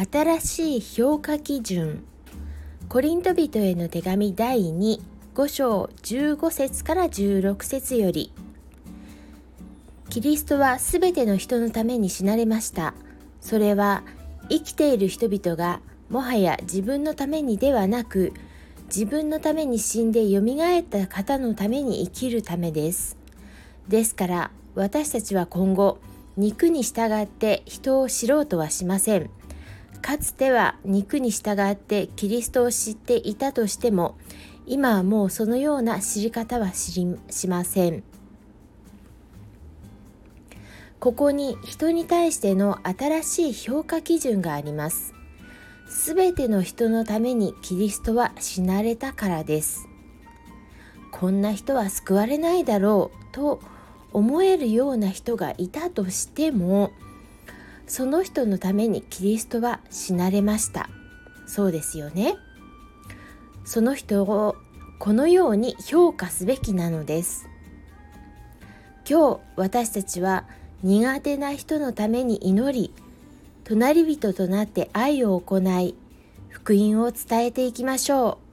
新しい評価基準。コリント人への手紙第25章15節から16節より。キリストはすべての人のために死なれました。それは生きている人々がもはや自分のためにではなく自分のために死んでよみがえった方のために生きるためです。ですから私たちは今後肉に従って人を知ろうとはしません。かつては肉に従ってキリストを知っていたとしても今はもうそのような知り方は知りしません。ここに人に対しての新しい評価基準があります。すべての人のためにキリストは死なれたからです。こんな人は救われないだろうと思えるような人がいたとしてもその人のためにキリストは死なれました。そうですよね。その人をこのように評価すべきなのです。今日私たちは苦手な人のために祈り隣人となって愛を行い福音を伝えていきましょう。